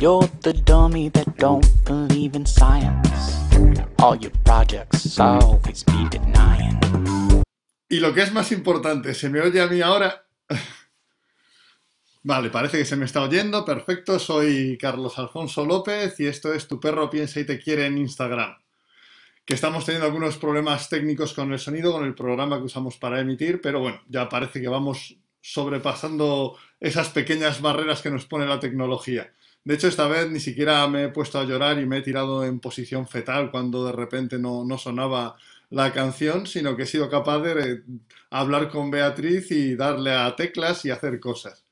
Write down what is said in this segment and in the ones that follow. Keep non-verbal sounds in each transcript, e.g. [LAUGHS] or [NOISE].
You're the dummy that don't believe in science. All your projects always be. Y lo que es más importante, ¿se me oye a mí ahora? [LAUGHS] Vale, parece que se me está oyendo. Perfecto, soy Carlos Alfonso López y esto es Tu perro piensa y te quiere en Instagram. Que estamos teniendo algunos problemas técnicos con el sonido, con el programa que usamos para emitir, pero bueno, ya parece que vamos sobrepasando esas pequeñas barreras que nos pone la tecnología. De hecho, esta vez ni siquiera me he puesto a llorar y me he tirado en posición fetal cuando de repente no, no sonaba la canción, sino que he sido capaz de hablar con Beatriz y darle a teclas y hacer cosas.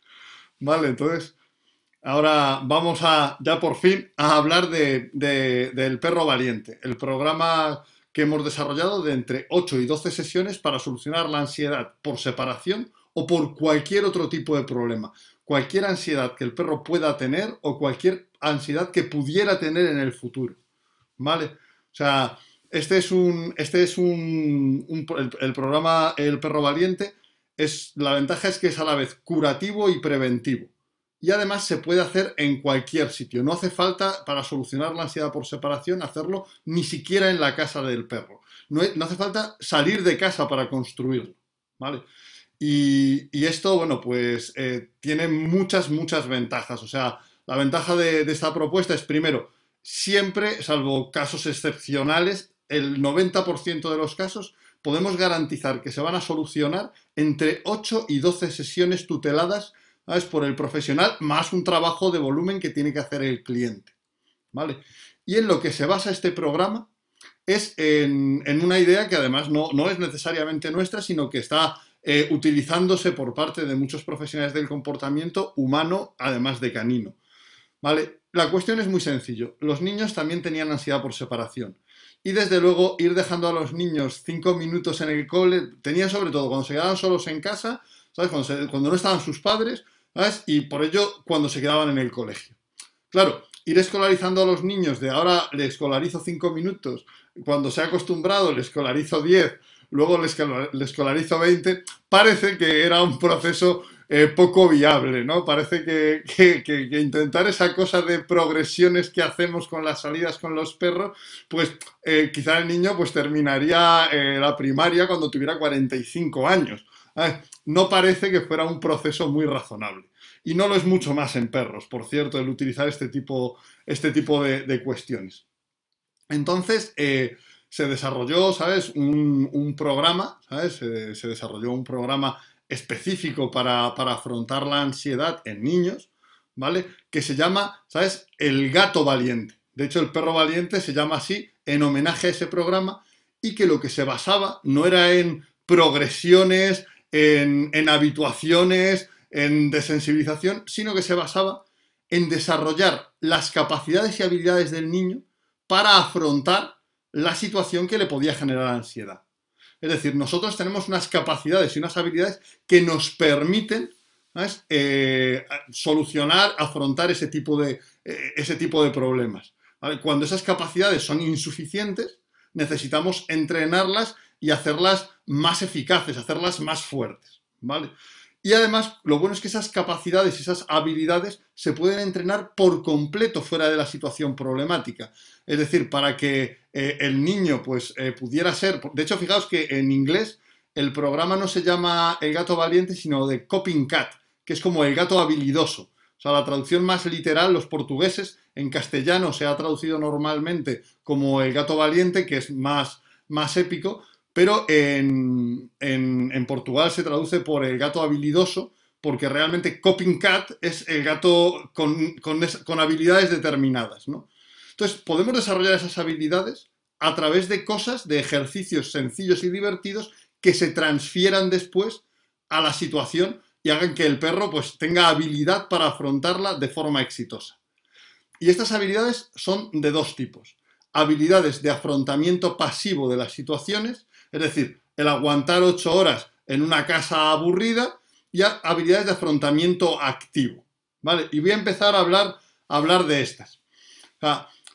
Vale, entonces, ahora vamos a, ya por fin, a hablar de, del perro valiente, el programa que hemos desarrollado de entre 8 y 12 sesiones para solucionar la ansiedad por separación o por cualquier otro tipo de problema. Cualquier ansiedad que el perro pueda tener o cualquier ansiedad que pudiera tener en el futuro. ¿Vale? O sea, este es un, este es un, el, programa El Perro Valiente. Es, la ventaja es que es a la vez curativo y preventivo. Y además se puede hacer en cualquier sitio. No hace falta, para solucionar la ansiedad por separación, hacerlo ni siquiera en la casa del perro. No, hace falta salir de casa para construirlo. ¿Vale? Y, esto, bueno, pues eh, tiene muchas, muchas ventajas. O sea, la ventaja de esta propuesta es, primero, siempre, salvo casos excepcionales, el 90% de los casos podemos garantizar que se van a solucionar entre 8 y 12 sesiones tuteladas por el profesional, más un trabajo de volumen que tiene que hacer el cliente. ¿Vale? Y en lo que se basa este programa es en, una idea que además no, es necesariamente nuestra, sino que está eh, utilizándose por parte de muchos profesionales del comportamiento humano, además de canino. ¿Vale? La cuestión es muy sencillo. Los niños también tenían ansiedad por separación. Y desde luego ir dejando a los niños cinco minutos en el cole, tenían sobre todo cuando se quedaban solos en casa, ¿sabes? Cuando, no estaban sus padres, ¿sabes? Y por ello cuando se quedaban en el colegio. Claro, ir escolarizando a los niños de ahora le escolarizo cinco minutos, cuando se ha acostumbrado le escolarizo diez, luego le escolarizo veinte, parece que era un proceso eh, poco viable, ¿no? Parece que, intentar esa cosa de progresiones que hacemos con las salidas con los perros, pues eh, quizá el niño pues terminaría eh, la primaria cuando tuviera 45 años. No parece que fuera un proceso muy razonable. Y no lo es mucho más en perros, por cierto, el utilizar este tipo, este tipo de, cuestiones. Entonces, se desarrolló, ¿sabes? Un, programa, ¿sabes? se desarrolló un programa específico para, afrontar la ansiedad en niños, ¿vale? Que se llama, ¿sabes? El gato valiente. De hecho, el perro valiente se llama así en homenaje a ese programa y que lo que se basaba no era en progresiones, en, en habituaciones, en desensibilización, sino que se basaba en desarrollar las capacidades y habilidades del niño para afrontar la situación que le podía generar ansiedad. Es decir, nosotros tenemos unas capacidades y unas habilidades que nos permiten eh, solucionar, afrontar ese tipo de, eh, ese tipo de problemas. Cuando esas capacidades son insuficientes, necesitamos entrenarlas y hacerlas más eficaces, hacerlas más fuertes. ¿vale? Y además, lo bueno es que esas capacidades esas habilidades se pueden entrenar por completo fuera de la situación problemática. Es decir, para que eh, el niño pues, eh, pudiera ser... De hecho, fijaos que en inglés el programa no se llama el gato valiente, sino de coping cat, que es como el gato habilidoso. O sea, la traducción más literal, los portugueses, en castellano se ha traducido normalmente como el gato valiente, que es más, más épico, pero en, Portugal se traduce por el gato habilidoso, porque realmente coping cat es el gato con, habilidades determinadas, ¿no? Entonces, podemos desarrollar esas habilidades a través de cosas, de ejercicios sencillos y divertidos que se transfieran después a la situación y hagan que el perro pues tenga habilidad para afrontarla de forma exitosa. Y estas habilidades son de dos tipos. Habilidades de afrontamiento pasivo de las situaciones es decir, el aguantar ocho horas en una casa aburrida y habilidades de afrontamiento activo. ¿Vale? Y voy a empezar a hablar, a hablar de estas.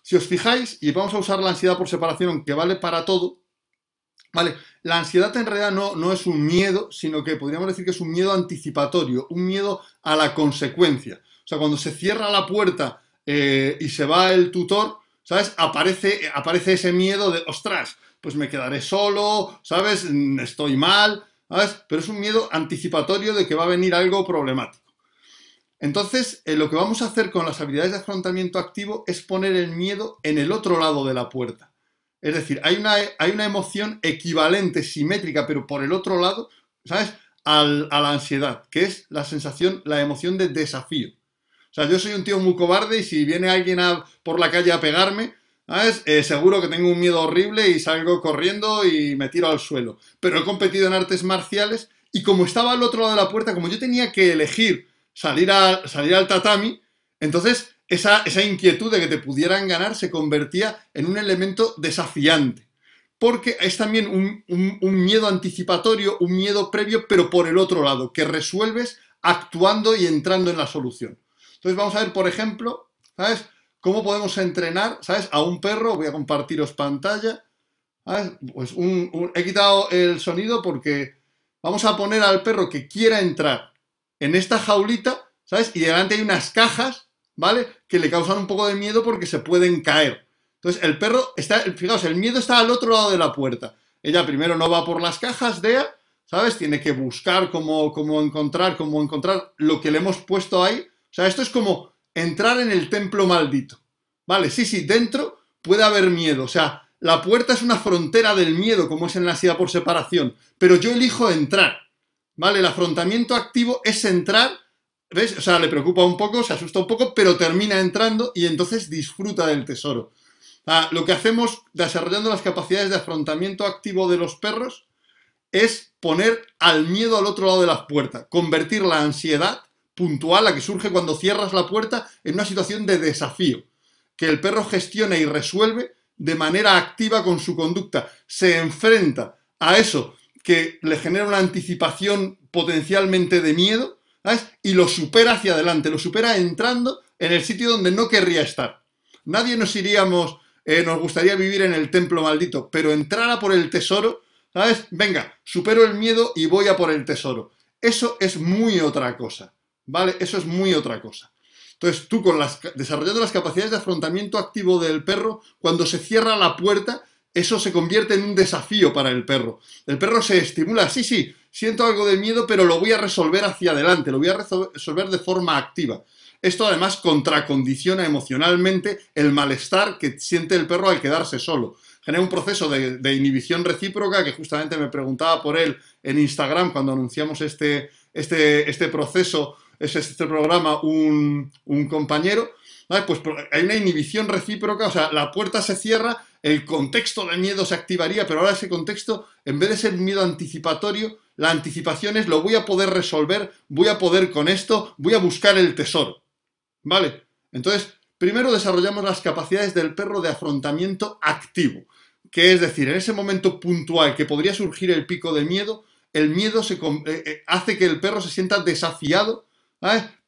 si os fijáis, y vamos a usar la ansiedad por separación, que vale para todo, ¿vale? La ansiedad en realidad no, no es un miedo, sino que podríamos decir que es un miedo anticipatorio, un miedo a la consecuencia. O sea, cuando se cierra la puerta eh, y se va el tutor, ¿sabes? Aparece, aparece ese miedo de, ostras, pues me quedaré solo, ¿sabes? Estoy mal, ¿sabes? Pero es un miedo anticipatorio de que va a venir algo problemático. Entonces, eh, lo que vamos a hacer con las habilidades de afrontamiento activo es poner el miedo en el otro lado de la puerta. Es decir, hay una, hay una emoción equivalente, simétrica, pero por el otro lado, ¿sabes? a la ansiedad, que es la sensación, la emoción de desafío. O sea, yo soy un tío muy cobarde y si viene alguien por la calle a pegarme, ¿sabes? Eh, seguro que tengo un miedo horrible y salgo corriendo y me tiro al suelo. Pero he competido en artes marciales y como estaba al otro lado de la puerta, como yo tenía que elegir salir, salir al tatami, entonces esa, esa inquietud de que te pudieran ganar se convertía en un elemento desafiante porque es también un, miedo anticipatorio, un miedo previo, pero por el otro lado, que resuelves actuando y entrando en la solución. Entonces vamos a ver, por ejemplo, ¿sabes? ¿Cómo podemos entrenar, ¿sabes? A un perro, voy a compartiros pantalla. Pues he quitado el sonido porque vamos a poner al perro que quiera entrar en esta jaulita, ¿sabes? Y delante hay unas cajas, ¿vale? Que le causan un poco de miedo porque se pueden caer. Entonces, el perro está, fijaos, el miedo está al otro lado de la puerta. Ella primero no va por las cajas, Dea, ¿sabes? Tiene que buscar cómo, cómo encontrar, cómo encontrar lo que le hemos puesto ahí. O sea, esto es como entrar en el templo maldito. Vale, sí, sí, dentro puede haber miedo. O sea, la puerta es una frontera del miedo, como es en la ansiedad por separación. Pero yo elijo entrar. ¿Vale? El afrontamiento activo es entrar. ¿Ves? O sea, le preocupa un poco, se asusta un poco, pero termina entrando y entonces disfruta del tesoro. Lo que hacemos desarrollando las capacidades de afrontamiento activo de los perros es poner al miedo al otro lado de la puerta, convertir la ansiedad puntual, la que surge cuando cierras la puerta, en una situación de desafío, que el perro gestiona y resuelve de manera activa con su conducta, se enfrenta a eso que le genera una anticipación potencialmente de miedo, y lo supera hacia adelante, lo supera entrando en el sitio donde no querría estar. Nadie nos iríamos eh, nos gustaría vivir en el templo maldito, pero entrar a por el tesoro, ¿sabes? Venga, supero el miedo y voy a por el tesoro. Eso es muy otra cosa, ¿vale? Eso es muy otra cosa. Entonces tú con las, desarrollando las capacidades de afrontamiento activo del perro, cuando se cierra la puerta, eso se convierte en un desafío para el perro. El perro se estimula, sí, sí, siento algo de miedo, pero lo voy a resolver hacia adelante, lo voy a resolver de forma activa. Esto además contracondiciona emocionalmente el malestar que siente el perro al quedarse solo. Genera un proceso de, inhibición recíproca que justamente me preguntaba por él en Instagram cuando anunciamos este, este, este proceso, este, este programa, un, compañero. Pues hay una inhibición recíproca, o sea, la puerta se cierra, el contexto de miedo se activaría, pero ahora ese contexto, en vez de ser miedo anticipatorio, la anticipación es lo voy a poder resolver, voy a poder con esto, voy a buscar el tesoro. ¿Vale? Entonces, primero desarrollamos las capacidades del perro de afrontamiento activo, que es decir, en ese momento puntual que podría surgir el pico de miedo, el miedo eh, eh, hace que el perro se sienta desafiado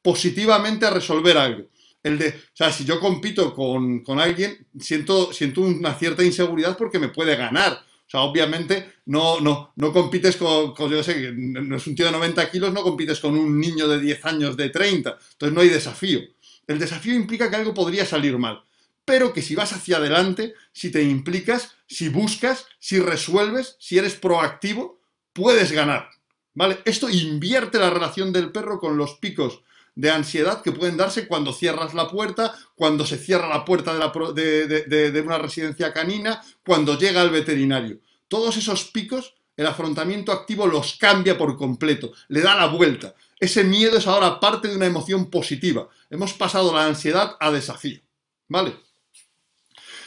positivamente a resolver algo. El de, o sea, si yo compito con, alguien, siento, siento una cierta inseguridad porque me puede ganar. O sea, obviamente no, no, no compites con, con, yo sé, no es un tío de 90 kilos, no compites con un niño de 10 años de 30. Entonces no hay desafío. El desafío implica que algo podría salir mal, pero que si vas hacia adelante, si te implicas, si buscas, si resuelves, si eres proactivo, puedes ganar. ¿Vale? Esto invierte la relación del perro con los picos de ansiedad que pueden darse cuando cierras la puerta, cuando se cierra la puerta de, una residencia canina, cuando llega el veterinario. Todos esos picos, el afrontamiento activo los cambia por completo, le da la vuelta. Ese miedo es ahora parte de una emoción positiva. Hemos pasado la ansiedad a desafío. ¿Vale?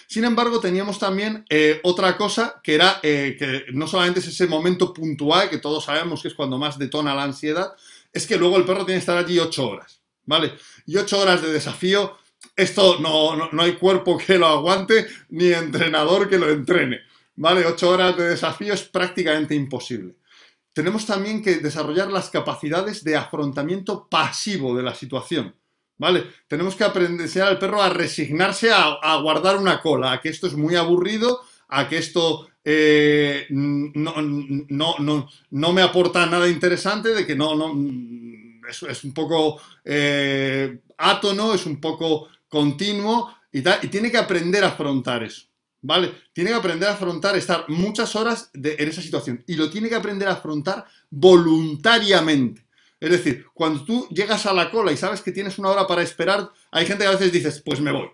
Sin embargo, teníamos también eh, otra cosa que era eh, que no solamente es ese momento puntual, que todos sabemos que es cuando más detona la ansiedad, es que luego el perro tiene que estar allí ocho horas. ¿Vale? Y ocho horas de desafío, esto no, no, no hay cuerpo que lo aguante, ni entrenador que lo entrene. ¿Vale? Ocho horas de desafío es prácticamente imposible tenemos también que desarrollar las capacidades de afrontamiento pasivo de la situación. ¿Vale? Tenemos que aprender al perro a resignarse a, guardar una cola, a que esto es muy aburrido, a que esto eh, no, no, me aporta nada interesante, de que no, no es, es un poco eh, átono, es un poco continuo y tal, y tiene que aprender a afrontar eso. ¿Vale? Tiene que aprender a afrontar, estar muchas horas en esa situación. Y lo tiene que aprender a afrontar voluntariamente. Es decir, cuando tú llegas a la cola y sabes que tienes una hora para esperar, hay gente que a veces dices, pues me voy,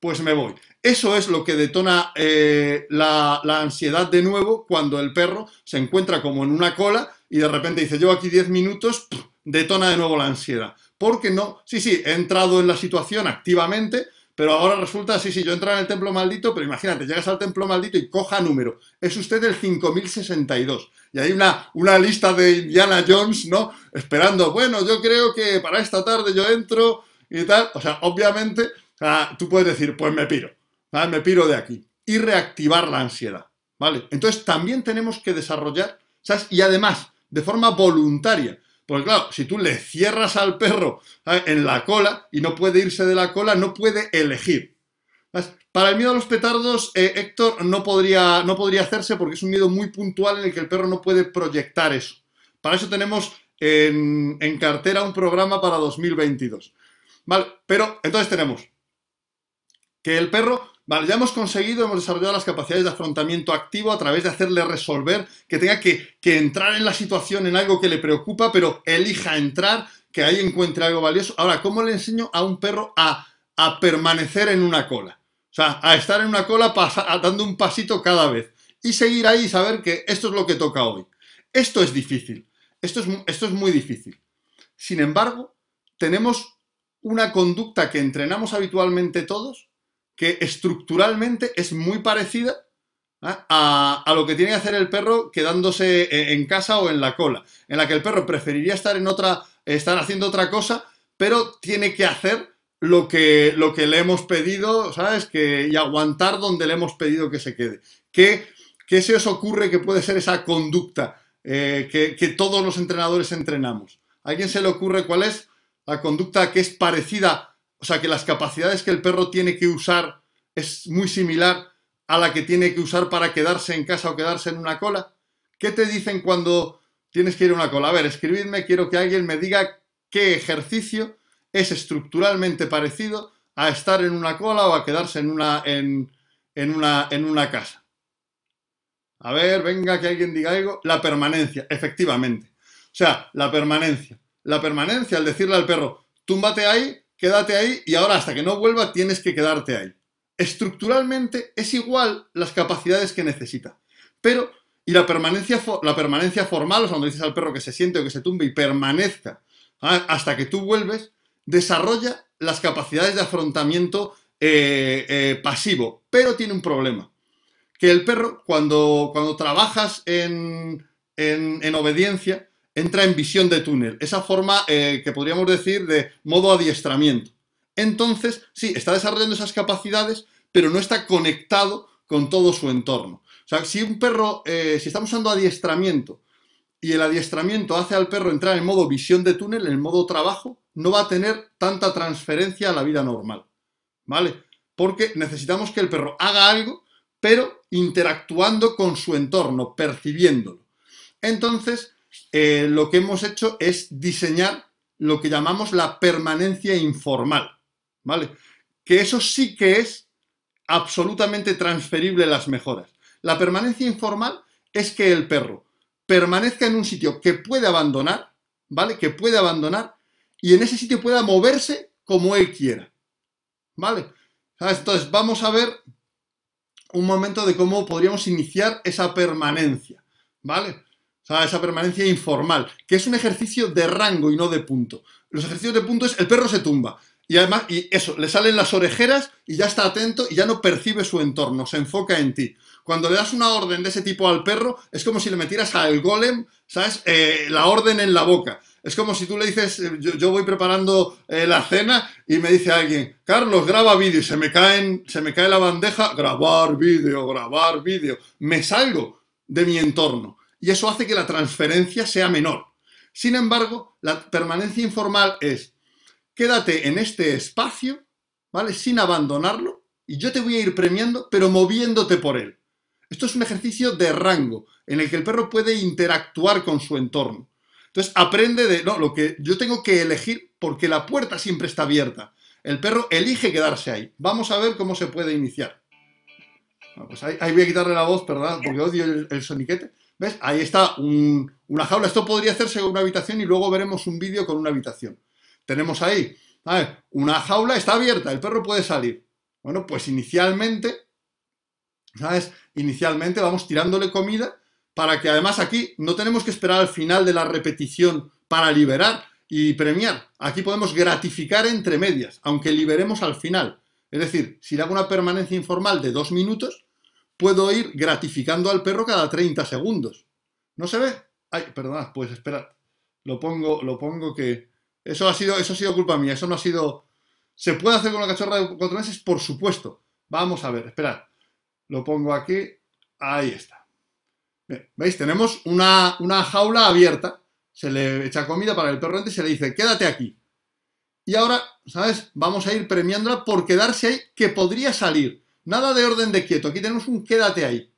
pues me voy. Eso es lo que detona eh, la, ansiedad de nuevo cuando el perro se encuentra como en una cola y de repente dice, llevo aquí 10 minutos, detona de nuevo la ansiedad. Porque no, sí, sí, he entrado en la situación activamente, pero ahora resulta, sí, sí, yo entro en el templo maldito, pero imagínate, llegas al templo maldito y coja número. Es usted el 5062. Y hay una, una lista de Indiana Jones, ¿no? Esperando, bueno, yo creo que para esta tarde yo entro y tal. O sea, obviamente, tú puedes decir, pues me piro, me piro de aquí. Y reactivar la ansiedad, ¿vale? Entonces también tenemos que desarrollar, ¿sabes? Y además, de forma voluntaria. Porque claro, si tú le cierras al perro en la cola y no puede irse de la cola, no puede elegir. Para el miedo a los petardos, eh, Héctor, no podría, no podría hacerse porque es un miedo muy puntual en el que el perro no puede proyectar eso. Para eso tenemos en, en cartera un programa para 2022. Vale, pero entonces tenemos que el perro Vale, ya hemos conseguido, hemos desarrollado las capacidades de afrontamiento activo a través de hacerle resolver, que tenga que, entrar en la situación en algo que le preocupa, pero elija entrar, que ahí encuentre algo valioso. Ahora, ¿cómo le enseño a un perro a, permanecer en una cola? O sea, a estar en una cola dando un pasito cada vez y seguir ahí y saber que esto es lo que toca hoy. Esto es difícil, esto es, esto es muy difícil. Sin embargo, tenemos una conducta que entrenamos habitualmente todos, que estructuralmente es muy parecida ¿ah? a, lo que tiene que hacer el perro quedándose e, en casa o en la cola, en la que el perro preferiría estar en otra, estar haciendo otra cosa, pero tiene que hacer lo que, lo que le hemos pedido, ¿sabes? Que, y aguantar donde le hemos pedido que se quede. ¿Qué, qué se os ocurre que puede ser esa conducta eh, que, que todos los entrenadores entrenamos? ¿A alguien se le ocurre cuál es la conducta que es parecida o sea, que las capacidades que el perro tiene que usar es muy similar a la que tiene que usar para quedarse en casa o quedarse en una cola. ¿Qué te dicen cuando tienes que ir a una cola? A ver, escribidme, quiero que alguien me diga qué ejercicio es estructuralmente parecido a estar en una cola o a quedarse en una, en, una, en una casa. A ver, venga, que alguien diga algo. La permanencia, efectivamente. O sea, la permanencia. La permanencia, al decirle al perro, túmbate ahí, quédate ahí y ahora hasta que no vuelva tienes que quedarte ahí. Estructuralmente es igual las capacidades que necesita. Pero, y la permanencia, la permanencia formal, o sea, cuando dices al perro que se siente o que se tumbe y permanezca ¿ah? hasta que tú vuelves, desarrolla las capacidades de afrontamiento eh, eh, pasivo, pero tiene un problema. Que el perro, cuando, cuando trabajas en, en obediencia, entra en visión de túnel, esa forma eh, que podríamos decir de modo adiestramiento. Entonces, sí, está desarrollando esas capacidades, pero no está conectado con todo su entorno. O sea, si un perro, eh, si estamos usando adiestramiento y el adiestramiento hace al perro entrar en modo visión de túnel, en modo trabajo, no va a tener tanta transferencia a la vida normal. ¿Vale? Porque necesitamos que el perro haga algo, pero interactuando con su entorno, percibiéndolo. Entonces, eh, lo que hemos hecho es diseñar lo que llamamos la permanencia informal, ¿vale? Que eso sí que es absolutamente transferible las mejoras. La permanencia informal es que el perro permanezca en un sitio que puede abandonar, ¿vale? Que puede abandonar y en ese sitio pueda moverse como él quiera, ¿vale? Entonces vamos a ver un momento de cómo podríamos iniciar esa permanencia, ¿vale? Esa permanencia informal, que es un ejercicio de rango y no de punto. Los ejercicios de punto es el perro se tumba. Y además, y eso, le salen las orejeras y ya está atento y ya no percibe su entorno, se enfoca en ti. Cuando le das una orden de ese tipo al perro, es como si le metieras al golem, ¿sabes? Eh, la orden en la boca. Es como si tú le dices, eh, yo, voy preparando eh, la cena y me dice alguien, Carlos, graba vídeo y se me, caen, se me cae la bandeja, grabar vídeo, grabar vídeo. Me salgo de mi entorno y eso hace que la transferencia sea menor. Sin embargo, la permanencia informal es, quédate en este espacio, ¿vale? Sin abandonarlo, y yo te voy a ir premiando, pero moviéndote por él. Esto es un ejercicio de rango, en el que el perro puede interactuar con su entorno. Entonces aprende de, no, lo que yo tengo que elegir porque la puerta siempre está abierta. el perro elige quedarse ahí. Vamos a ver cómo se puede iniciar. Pues ahí, voy a quitarle la voz, ¿verdad? Porque odio el soniquete. ¿Ves? Ahí está un- una jaula. Esto podría hacerse con una habitación y luego veremos un vídeo con una habitación. Tenemos ahí, una jaula está abierta, el perro puede salir. Bueno, pues inicialmente, ¿sabes? Inicialmente vamos tirándole comida para que además aquí no tenemos que esperar al final de la repetición para liberar y premiar. Aquí podemos gratificar entre medias, aunque liberemos al final. Es decir, si le hago una permanencia informal de dos minutos, puedo ir gratificando al perro cada 30 segundos. ¿No se ve? Ay, perdona, pues esperad. Lo pongo, lo pongo que. Eso ha sido, eso ha sido culpa mía, eso no ha sido. ¿Se puede hacer con una cachorra de cuatro meses? Por supuesto. Vamos a ver, esperad. Lo pongo aquí. Ahí está. ¿Veis? Tenemos una, una jaula abierta. Se le echa comida para el perro y se le dice, quédate aquí. Y ahora, ¿sabes? Vamos a ir premiándola por quedarse ahí, que podría salir. Nada de orden de quieto. Aquí tenemos un quédate ahí.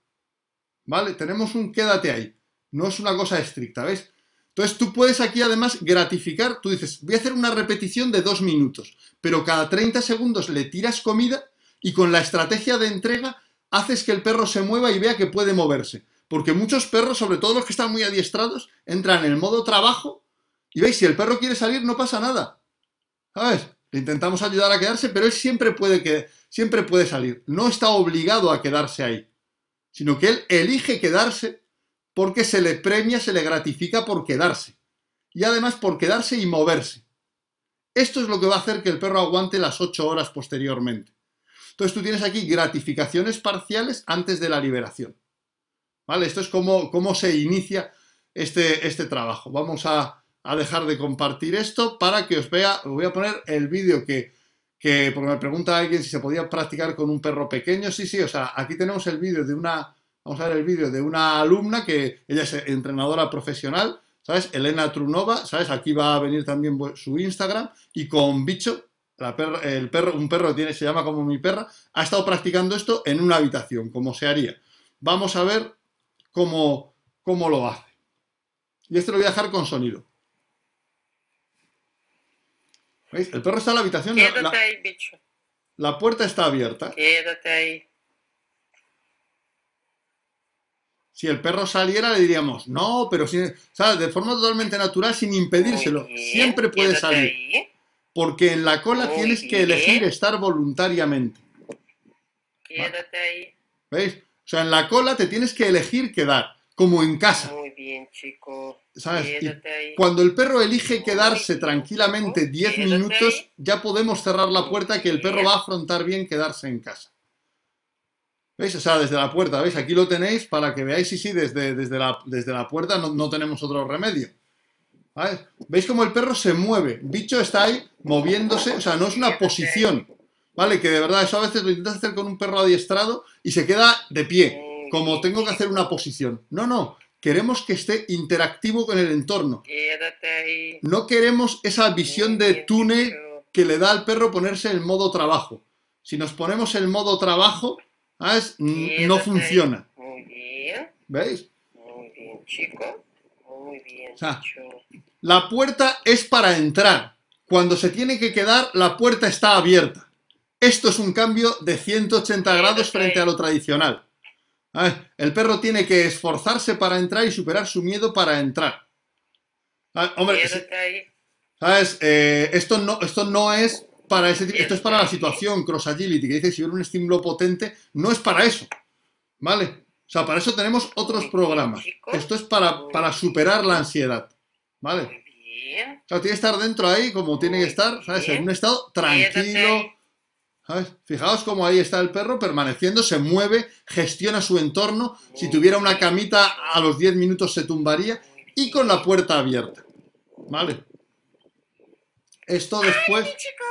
¿Vale? Tenemos un quédate ahí. No es una cosa estricta, ¿ves? Entonces tú puedes aquí además gratificar. Tú dices, voy a hacer una repetición de dos minutos, pero cada 30 segundos le tiras comida y con la estrategia de entrega haces que el perro se mueva y vea que puede moverse. Porque muchos perros, sobre todo los que están muy adiestrados, entran en el modo trabajo y veis, si el perro quiere salir no pasa nada. ¿Sabes? Le intentamos ayudar a quedarse, pero él siempre puede, que, siempre puede salir. No está obligado a quedarse ahí, sino que él elige quedarse porque se le premia, se le gratifica por quedarse. Y además por quedarse y moverse. Esto es lo que va a hacer que el perro aguante las 8 horas posteriormente. Entonces tú tienes aquí gratificaciones parciales antes de la liberación. ¿Vale? Esto es como, cómo se inicia este, este trabajo. Vamos a, a, dejar de compartir esto para que os vea. Os voy a poner el vídeo que, que, porque me pregunta alguien si se podía practicar con un perro pequeño. Sí, sí, o sea, aquí tenemos el vídeo de una, vamos a ver el vídeo de una alumna que ella es entrenadora profesional, ¿sabes? Elena Trunova, ¿sabes? Aquí va a venir también su Instagram y con Bicho, la el perro, un perro tiene, se llama como mi perra, ha estado practicando esto en una habitación, como se haría. Vamos a ver cómo, cómo lo hace. Y esto lo voy a dejar con sonido. ¿Veis? El perro está en la habitación. Quédate la, ahí, bicho. la puerta está abierta. Quédate ahí. Si el perro saliera, le diríamos, no, pero sin, ¿sabes? de forma totalmente natural, sin impedírselo. Bien, Siempre puede salir. ahí, Porque en la cola Muy tienes que elegir estar voluntariamente. Quédate ahí. ¿Veis? O sea, en la cola te tienes que elegir quedar, como en casa. Muy bien, chico. ¿Sabes? Ahí. Cuando el perro elige quedarse tranquilamente chico. 10 Quédate minutos, ahí. ya podemos cerrar la puerta que el perro va a afrontar bien quedarse en casa. ¿Veis? O sea, desde la puerta, ¿veis? Aquí lo tenéis para que veáis, sí, sí, desde, desde, la, desde la puerta no, no tenemos otro remedio. ¿Vale? ¿Veis cómo el perro se mueve? Bicho está ahí moviéndose, o sea, no es una posición. ¿Vale? Que de verdad eso a veces lo intentas hacer con un perro adiestrado y se queda de pie, como tengo que hacer una posición. No, no, queremos que esté interactivo con el entorno. Quédate ahí. No queremos esa visión de túnel que le da al perro ponerse en modo trabajo. Si nos ponemos en modo trabajo, ¿sabes? N- no funciona. Muy bien. ¿Veis? Muy bien, chico. Muy bien, O sea. La puerta es para entrar. Cuando se tiene que quedar, la puerta está abierta. Esto es un cambio de 180 grados frente a lo tradicional. A ver, el perro tiene que esforzarse para entrar y superar su miedo para entrar. Ah, hombre. ¿sabes? Eh, esto, no, esto no es para ese tipo, esto es para la situación cross agility, que dice si hubiera un estímulo potente, no es para eso. ¿Vale? O sea, para eso tenemos otros programas. Esto es para, para superar la ansiedad. ¿Vale? O sea, tiene que estar dentro ahí como tiene que estar, ¿sabes? En un estado tranquilo. ¿Sabes? Fijaos cómo ahí está el perro permaneciendo, se mueve, gestiona su entorno. Si tuviera una camita, a los 10 minutos se tumbaría y con la puerta abierta. ¿Vale? Esto después, ¡Ay, mi chico!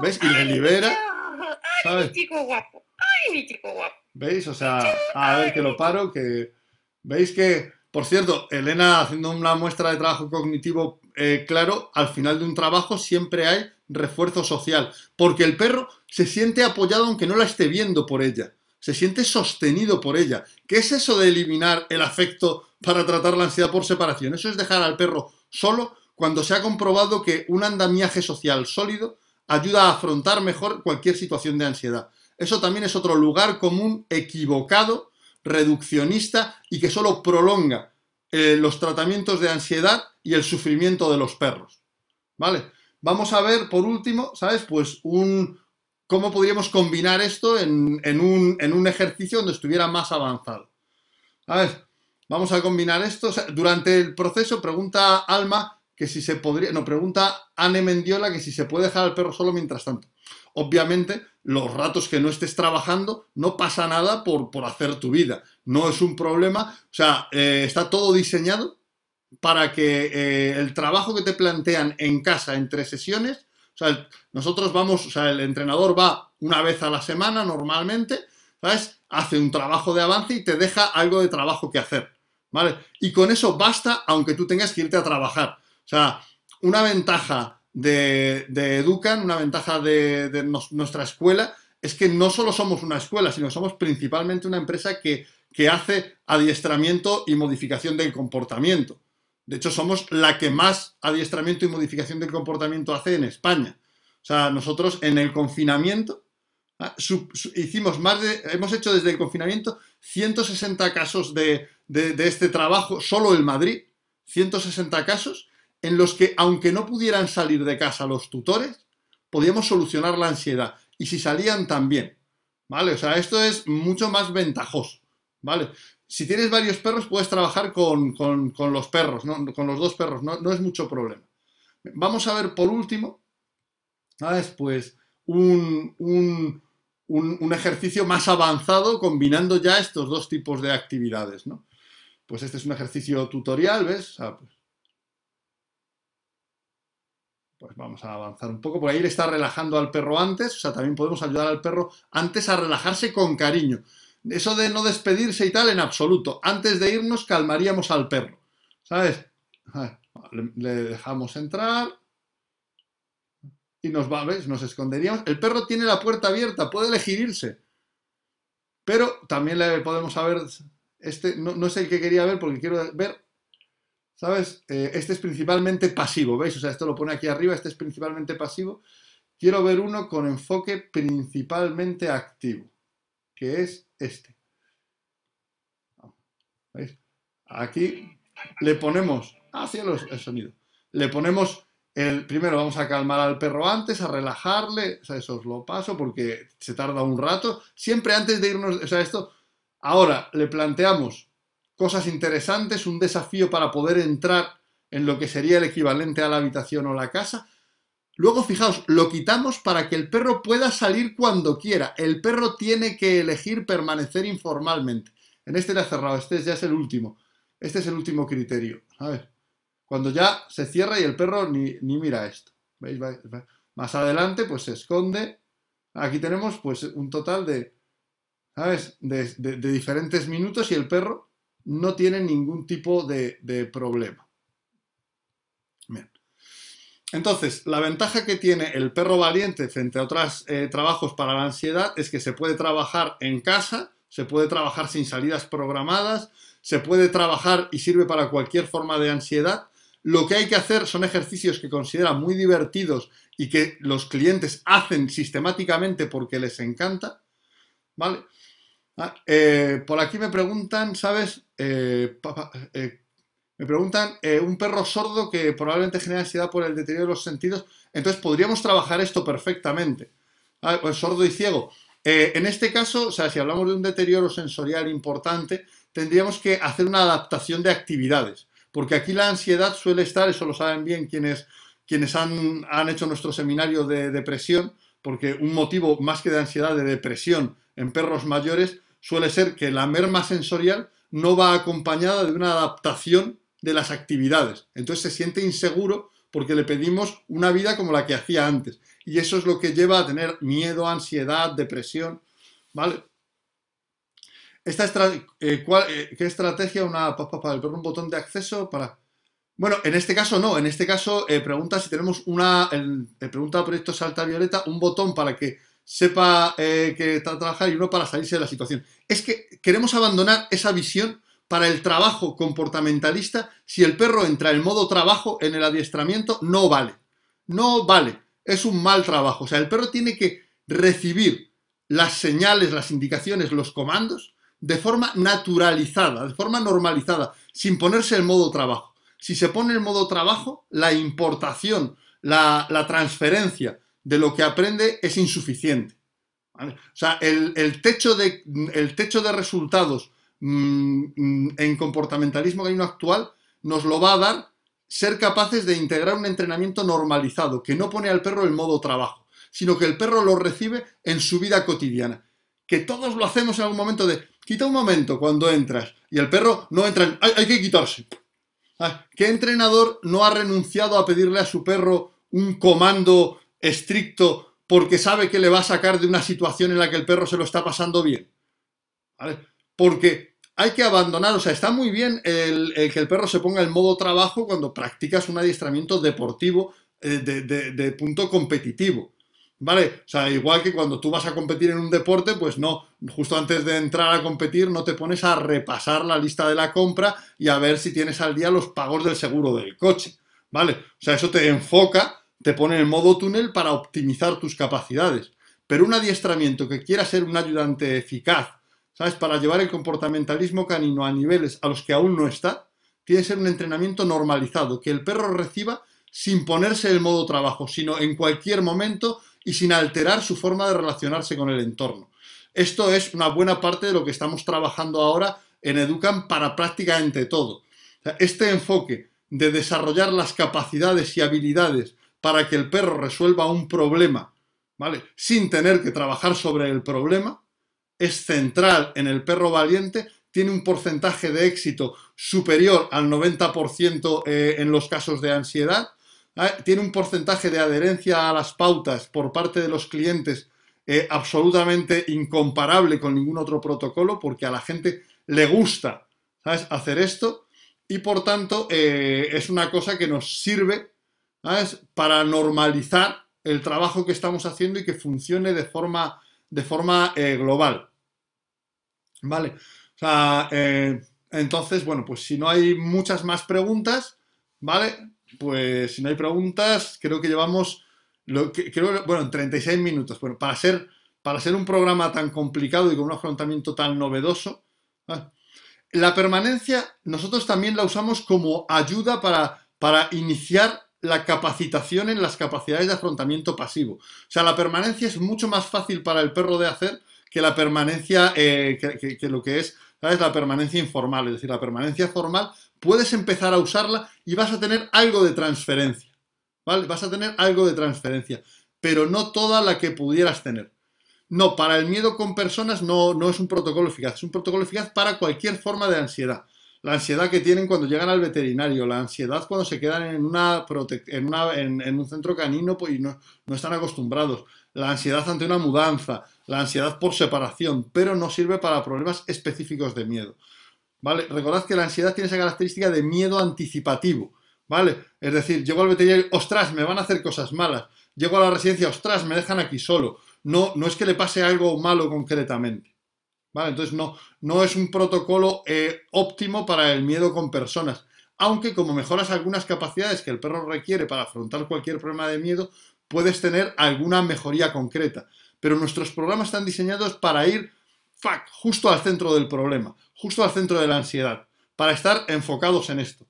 ¿Ves? Y le ¡Ay, mi libera, chico! ¡Ay, ¿sabes? mi chico guapo! ¡Ay, mi chico guapo! ¿veis? O sea, a ver que lo paro, que veis que, por cierto, Elena haciendo una muestra de trabajo cognitivo eh, claro, al final de un trabajo siempre hay refuerzo social, porque el perro se siente apoyado aunque no la esté viendo por ella, se siente sostenido por ella. ¿Qué es eso de eliminar el afecto para tratar la ansiedad por separación? Eso es dejar al perro solo cuando se ha comprobado que un andamiaje social sólido ayuda a afrontar mejor cualquier situación de ansiedad. Eso también es otro lugar común equivocado, reduccionista y que solo prolonga eh, los tratamientos de ansiedad y el sufrimiento de los perros. ¿Vale? Vamos a ver, por último, ¿sabes? Pues un, cómo podríamos combinar esto en, un, en un ejercicio donde estuviera más avanzado. Vamos a combinar esto. durante el proceso pregunta Alma que si se podría, no, pregunta Anne Mendiola que si se puede dejar al perro solo mientras tanto. Obviamente, los ratos que no estés trabajando, no pasa nada por, por hacer tu vida. No es un problema. O sea, eh, está todo diseñado para que eh, el trabajo que te plantean en casa entre sesiones, o sea, nosotros vamos, o sea, el entrenador va una vez a la semana normalmente, ¿sabes? Hace un trabajo de avance y te deja algo de trabajo que hacer, ¿vale? Y con eso basta, aunque tú tengas que irte a trabajar. O sea, una ventaja de, Educan, una ventaja de, nuestra escuela, es que no solo somos una escuela, sino somos principalmente una empresa que, hace adiestramiento y modificación del comportamiento. De hecho, somos la que más adiestramiento y modificación del comportamiento hace en España. O sea, nosotros en el confinamiento ah, hicimos más de, hemos hecho desde el confinamiento 160 casos de, de este trabajo, solo en Madrid, 160 casos, en los que, aunque no pudieran salir de casa los tutores, podíamos solucionar la ansiedad. Y si salían también, ¿vale? O sea, esto es mucho más ventajoso, ¿vale? Si tienes varios perros, puedes trabajar con, los perros, con los dos perros, no, es mucho problema. Vamos a ver por último, ¿sabes? Pues un, un, ejercicio más avanzado combinando ya estos dos tipos de actividades, ¿no? Pues este es un ejercicio tutorial, ¿ves? pues pues vamos a avanzar un poco, porque ahí le está relajando al perro antes, o sea, también podemos ayudar al perro antes a relajarse con cariño. Eso de no despedirse y tal, en absoluto. Antes de irnos, calmaríamos al perro, ¿sabes? Le, dejamos entrar y nos va, ¿ves? Nos esconderíamos. El perro tiene la puerta abierta, puede elegir irse. Pero también le podemos saber, este no, no es el que quería ver porque quiero ver ¿sabes? Eh, este es principalmente pasivo, ¿veis? O sea, esto lo pone aquí arriba, este es principalmente pasivo. Quiero ver uno con enfoque principalmente activo, que es este. ¿Veis? Aquí le ponemos, ah, cielos, el sonido. Le ponemos el, primero vamos a calmar al perro antes, a relajarle, eso os lo paso porque se tarda un rato. Siempre antes de irnos, o sea, esto, ahora le planteamos cosas interesantes, un desafío para poder entrar en lo que sería el equivalente a la habitación o la casa. Luego, fijaos, lo quitamos para que el perro pueda salir cuando quiera. El perro tiene que elegir permanecer informalmente. En este le ha cerrado, este ya es el último. Este es el último criterio. A ver, cuando ya se cierra y el perro ni, mira esto. ¿Veis? Más adelante, pues se esconde. Aquí tenemos pues un total de, ¿sabes? de diferentes minutos y el perro no tienen ningún tipo de, problema. Entonces, la ventaja que tiene el perro valiente frente a otros eh, trabajos para la ansiedad es que se puede trabajar en casa, se puede trabajar sin salidas programadas, se puede trabajar y sirve para cualquier forma de ansiedad. Lo que hay que hacer son ejercicios que considera muy divertidos y que los clientes hacen sistemáticamente porque les encanta. ¿Vale? Ah, eh, por aquí me preguntan, ¿sabes? Eh, eh, me preguntan, un perro sordo que probablemente genera ansiedad por el deterioro de los sentidos. Entonces, podríamos trabajar esto perfectamente. Ah, pues sordo y ciego. en este caso, o sea, si hablamos de un deterioro sensorial importante, tendríamos que hacer una adaptación de actividades. Porque aquí la ansiedad suele estar, eso lo saben bien quienes, quienes han, han hecho nuestro seminario de depresión, porque un motivo más que de ansiedad, de depresión en perros mayores, suele ser que la merma sensorial no va acompañada de una adaptación de las actividades. Entonces se siente inseguro porque le pedimos una vida como la que hacía antes. Y eso es lo que lleva a tener miedo, ansiedad, depresión. ¿Vale? Esta eh, eh, ¿Qué estrategia? Una, para el un botón de acceso para... Bueno, en este caso no. En este caso eh, pregunta si tenemos una... El, pregunta al proyecto Salta Violeta un botón para que sepa eh, que está trabajar y uno para salirse de la situación. Es que queremos abandonar esa visión para el trabajo comportamentalista. Si el perro entra en modo trabajo en el adiestramiento, no vale. No vale. es un mal trabajo. O sea, el perro tiene que recibir las señales, las indicaciones, los comandos de forma naturalizada, de forma normalizada, sin ponerse el modo trabajo. Si se pone el modo trabajo, la importación, la, la transferencia de lo que aprende es insuficiente. O sea, el, el, techo de, el, techo de, resultados mmm, en comportamentalismo uno actual nos lo va a dar ser capaces de integrar un entrenamiento normalizado, que no pone al perro el modo trabajo, sino que el perro lo recibe en su vida cotidiana. Que todos lo hacemos en algún momento de, quita un momento cuando entras, y el perro no entra en, hay, hay que quitarse. ¿Qué entrenador no ha renunciado a pedirle a su perro un comando estricto porque sabe que le va a sacar de una situación en la que el perro se lo está pasando bien? ¿Vale? Porque hay que abandonar, o sea, está muy bien el, que el perro se ponga en modo trabajo cuando practicas un adiestramiento deportivo eh, de, de, de, punto competitivo. ¿Vale? O sea, igual que cuando tú vas a competir en un deporte, pues no, justo antes de entrar a competir no te pones a repasar la lista de la compra y a ver si tienes al día los pagos del seguro del coche. ¿Vale? O sea, eso te enfoca, te pone en modo túnel para optimizar tus capacidades. Pero un adiestramiento que quiera ser un ayudante eficaz, ¿sabes? Para llevar el comportamentalismo canino a niveles a los que aún no está, tiene que ser un entrenamiento normalizado, que el perro reciba sin ponerse el modo trabajo, sino en cualquier momento y sin alterar su forma de relacionarse con el entorno. Esto es una buena parte de lo que estamos trabajando ahora en Educan para prácticamente todo. Este enfoque de desarrollar las capacidades y habilidades para que el perro resuelva un problema, ¿vale? Sin tener que trabajar sobre el problema, es central en el perro valiente, tiene un porcentaje de éxito superior al 90% eh, en los casos de ansiedad, tiene un porcentaje de adherencia a las pautas por parte de los clientes eh, absolutamente incomparable con ningún otro protocolo porque a la gente le gusta hacer esto y por tanto eh, es una cosa que nos sirve para normalizar el trabajo que estamos haciendo y que funcione de forma, de forma eh, global. ¿Vale? O sea, entonces, bueno, pues si no hay muchas más preguntas, ¿vale? pues si no hay preguntas, creo que llevamos, lo que, creo, bueno, 36 minutos. Bueno, para ser, para ser un programa tan complicado y con un afrontamiento tan novedoso, ¿eh? la permanencia nosotros también la usamos como ayuda para, para iniciar la capacitación en las capacidades de afrontamiento pasivo. O sea, la permanencia es mucho más fácil para el perro de hacer que la permanencia, eh, que, lo que es. La permanencia informal. Es decir, la permanencia formal puedes empezar a usarla y vas a tener algo de transferencia. Vas a tener algo de transferencia, pero no toda la que pudieras tener. No, para el miedo con personas no, no es un protocolo eficaz, es un protocolo eficaz para cualquier forma de ansiedad. La ansiedad que tienen cuando llegan al veterinario, la ansiedad cuando se quedan en, una en, una, en, un centro canino pues, y no, no están acostumbrados, la ansiedad ante una mudanza, la ansiedad por separación, pero no sirve para problemas específicos de miedo. ¿vale? Recordad que la ansiedad tiene esa característica de miedo anticipativo, ¿vale? Es decir, llego al veterinario, ostras, me van a hacer cosas malas. Llego a la residencia, ostras, me dejan aquí solo. No, no es que le pase algo malo concretamente. ¿Vale? Entonces no, no es un protocolo eh, óptimo para el miedo con personas. Aunque como mejoras algunas capacidades que el perro requiere para afrontar cualquier problema de miedo, puedes tener alguna mejoría concreta. Pero nuestros programas están diseñados para ir fuck, justo al centro del problema, justo al centro de la ansiedad, para estar enfocados en esto.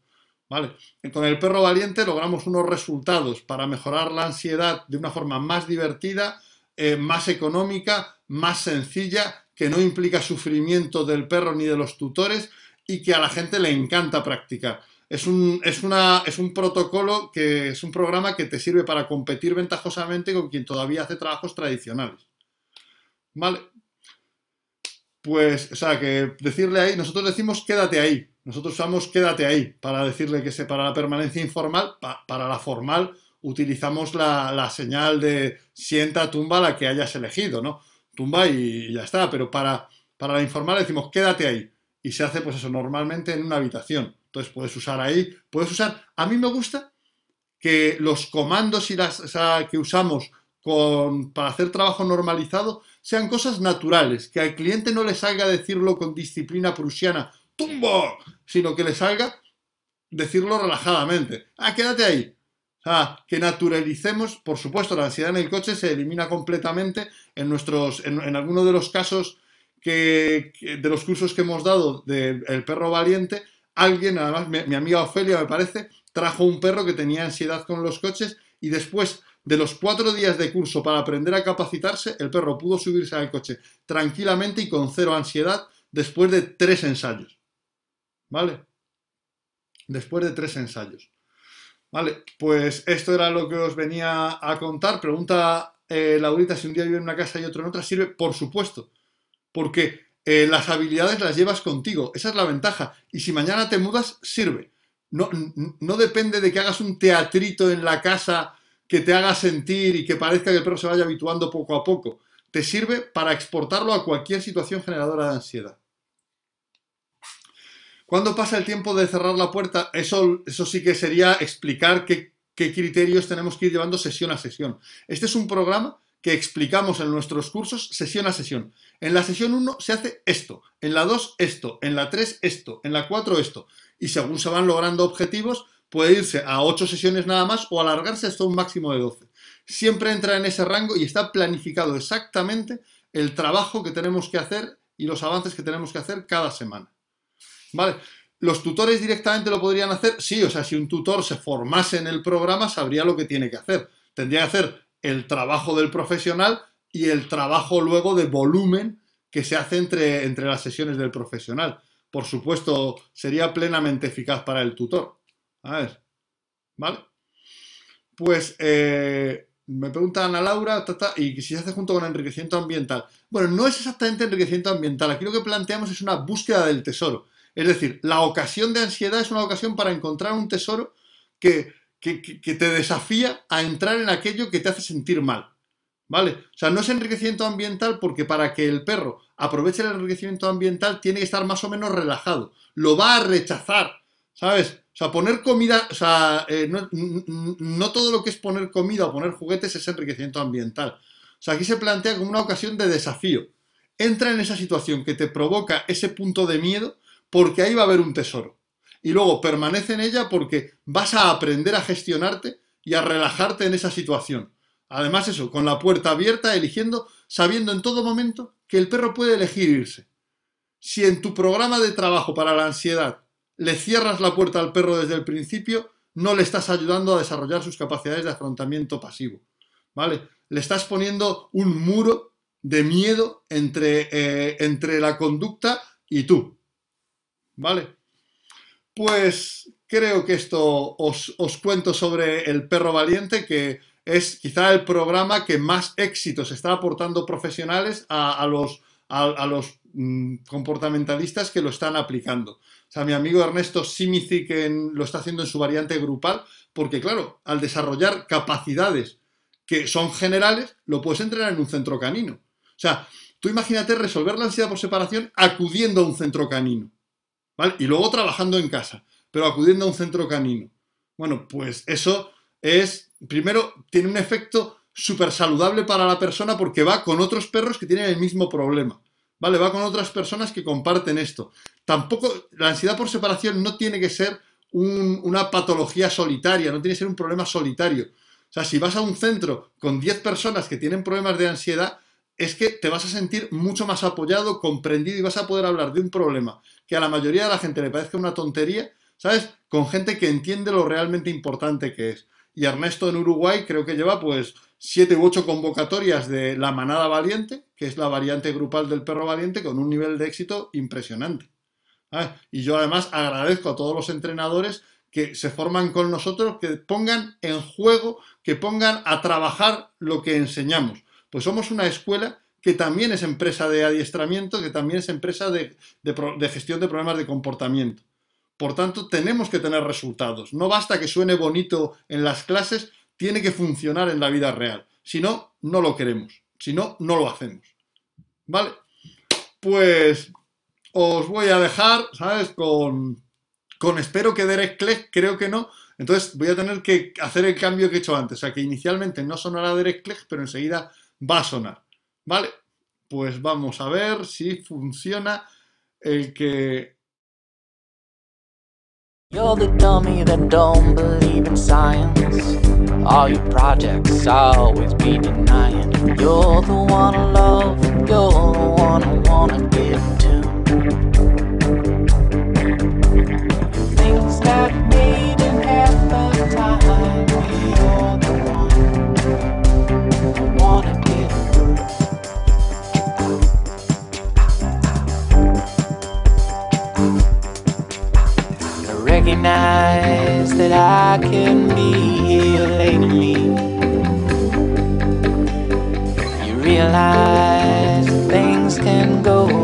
¿Vale? Con el perro valiente logramos unos resultados para mejorar la ansiedad de una forma más divertida, eh, más económica, más sencilla, que no implica sufrimiento del perro ni de los tutores y que a la gente le encanta practicar. Es un, es, una, es un protocolo que es un programa que te sirve para competir ventajosamente con quien todavía hace trabajos tradicionales. ¿Vale? pues, o sea, que decirle ahí, nosotros decimos quédate ahí, nosotros usamos quédate ahí para decirle que se para la permanencia informal, pa, para la formal utilizamos la, la, señal de sienta, tumba la que hayas elegido, ¿no? Tumba y, ya está, pero para, para la informal decimos quédate ahí y se hace pues eso normalmente en una habitación. Entonces puedes usar ahí, puedes usar, a mí me gusta que los comandos y las, que usamos con, para hacer trabajo normalizado sean cosas naturales, que al cliente no le salga decirlo con disciplina prusiana, tumbo, sino que le salga decirlo relajadamente. Ah, quédate ahí. Que naturalicemos, por supuesto, la ansiedad en el coche se elimina completamente en nuestros, en, en algunos de los casos que, de los cursos que hemos dado del perro valiente, alguien, además, mi amiga Ofelia, me parece, trajo un perro que tenía ansiedad con los coches y después de los cuatro días de curso para aprender a capacitarse, el perro pudo subirse al coche tranquilamente y con cero ansiedad después de tres ensayos. ¿Vale? Después de tres ensayos. Vale, pues esto era lo que os venía a contar. Pregunta eh, Laurita si un día vive en una casa y otro en otra. Sirve, por supuesto, porque eh, las habilidades las llevas contigo. Esa es la ventaja. Y si mañana te mudas, sirve. No, no depende de que hagas un teatrito en la casa que te haga sentir y que parezca que el perro se vaya habituando poco a poco. Te sirve para exportarlo a cualquier situación generadora de ansiedad. ¿Cuándo pasa el tiempo de cerrar la puerta? Eso, eso sí que sería explicar qué, qué criterios tenemos que ir llevando sesión a sesión. Este es un programa que explicamos en nuestros cursos sesión a sesión. En la sesión 1 se hace esto, en la 2 esto, en la 3 esto, en la 4 esto. Y según se van logrando objetivos, puede irse a 8 sesiones nada más o alargarse hasta un máximo de 12. Siempre entra en ese rango y está planificado exactamente el trabajo que tenemos que hacer y los avances que tenemos que hacer cada semana. ¿Vale? ¿Los tutores directamente lo podrían hacer? Sí, o sea, si un tutor se formase en el programa, sabría lo que tiene que hacer. Tendría que hacer el trabajo del profesional y el trabajo luego de volumen que se hace entre, entre las sesiones del profesional. Por supuesto, sería plenamente eficaz para el tutor. A ver, ¿vale? Pues eh, me pregunta Ana Laura, y si se hace junto con enriquecimiento ambiental. Bueno, no es exactamente enriquecimiento ambiental. Aquí lo que planteamos es una búsqueda del tesoro. Es decir, la ocasión de ansiedad es una ocasión para encontrar un tesoro que, que, te desafía a entrar en aquello que te hace sentir mal. ¿Vale? O sea, no es enriquecimiento ambiental porque para que el perro aproveche el enriquecimiento ambiental tiene que estar más o menos relajado. Lo va a rechazar, ¿sabes? O sea, poner comida, o sea, eh, no, no todo lo que es poner comida o poner juguetes es enriquecimiento ambiental. O sea, aquí se plantea como una ocasión de desafío. Entra en esa situación que te provoca ese punto de miedo porque ahí va a haber un tesoro. Y luego permanece en ella porque vas a aprender a gestionarte y a relajarte en esa situación. Además, eso, con la puerta abierta, eligiendo, sabiendo en todo momento que el perro puede elegir irse. Si en tu programa de trabajo para la ansiedad le cierras la puerta al perro desde el principio, no le estás ayudando a desarrollar sus capacidades de afrontamiento pasivo. ¿Vale? Le estás poniendo un muro de miedo entre, eh, entre la conducta y tú. ¿Vale? Pues creo que esto os, os cuento sobre el perro valiente, que es quizá el programa que más éxitos está aportando profesionales a, los, a, los mm, comportamentalistas que lo están aplicando. O sea, mi amigo Ernesto Simici que lo está haciendo en su variante grupal, porque claro, al desarrollar capacidades que son generales, lo puedes entrenar en un centro canino. O sea, tú imagínate resolver la ansiedad por separación acudiendo a un centro canino. Y luego trabajando en casa, pero acudiendo a un centro canino. Bueno, pues eso es, primero, tiene un efecto súper saludable para la persona porque va con otros perros que tienen el mismo problema. ¿Vale? Va con otras personas que comparten esto. Tampoco, la ansiedad por separación no tiene que ser un- una patología solitaria, no tiene que ser un problema solitario. O sea, si vas a un centro con 10 personas que tienen problemas de ansiedad, es que te vas a sentir mucho más apoyado, comprendido y vas a poder hablar de un problema que a la mayoría de la gente le parezca una tontería, ¿sabes? Con gente que entiende lo realmente importante que es. Y Ernesto en Uruguay creo que lleva pues siete u ocho convocatorias de la manada valiente, que es la variante grupal del perro valiente, con un nivel de éxito impresionante. Y yo además agradezco a todos los entrenadores que se forman con nosotros, que pongan en juego, que pongan a trabajar lo que enseñamos. Pues somos una escuela que también es empresa de adiestramiento, que también es empresa de, gestión de problemas de comportamiento. Por tanto, tenemos que tener resultados. No basta que suene bonito en las clases, tiene que funcionar en la vida real. Si no, no lo queremos. Si no, no lo hacemos. ¿Vale? Pues os voy a dejar, ¿sabes? Con, con espero que Derek Clegg, creo que no. Entonces voy a tener que hacer el cambio que he hecho antes. O sea, que inicialmente no sonará Derek Clegg, pero enseguida va a sonar. ¿Vale? Pues vamos a ver si funciona el que You're the dummy that don't believe in science. All your projects always be denying. You're the one I love, you're the one I wanna give recognize that I can be healing me. You realize things can go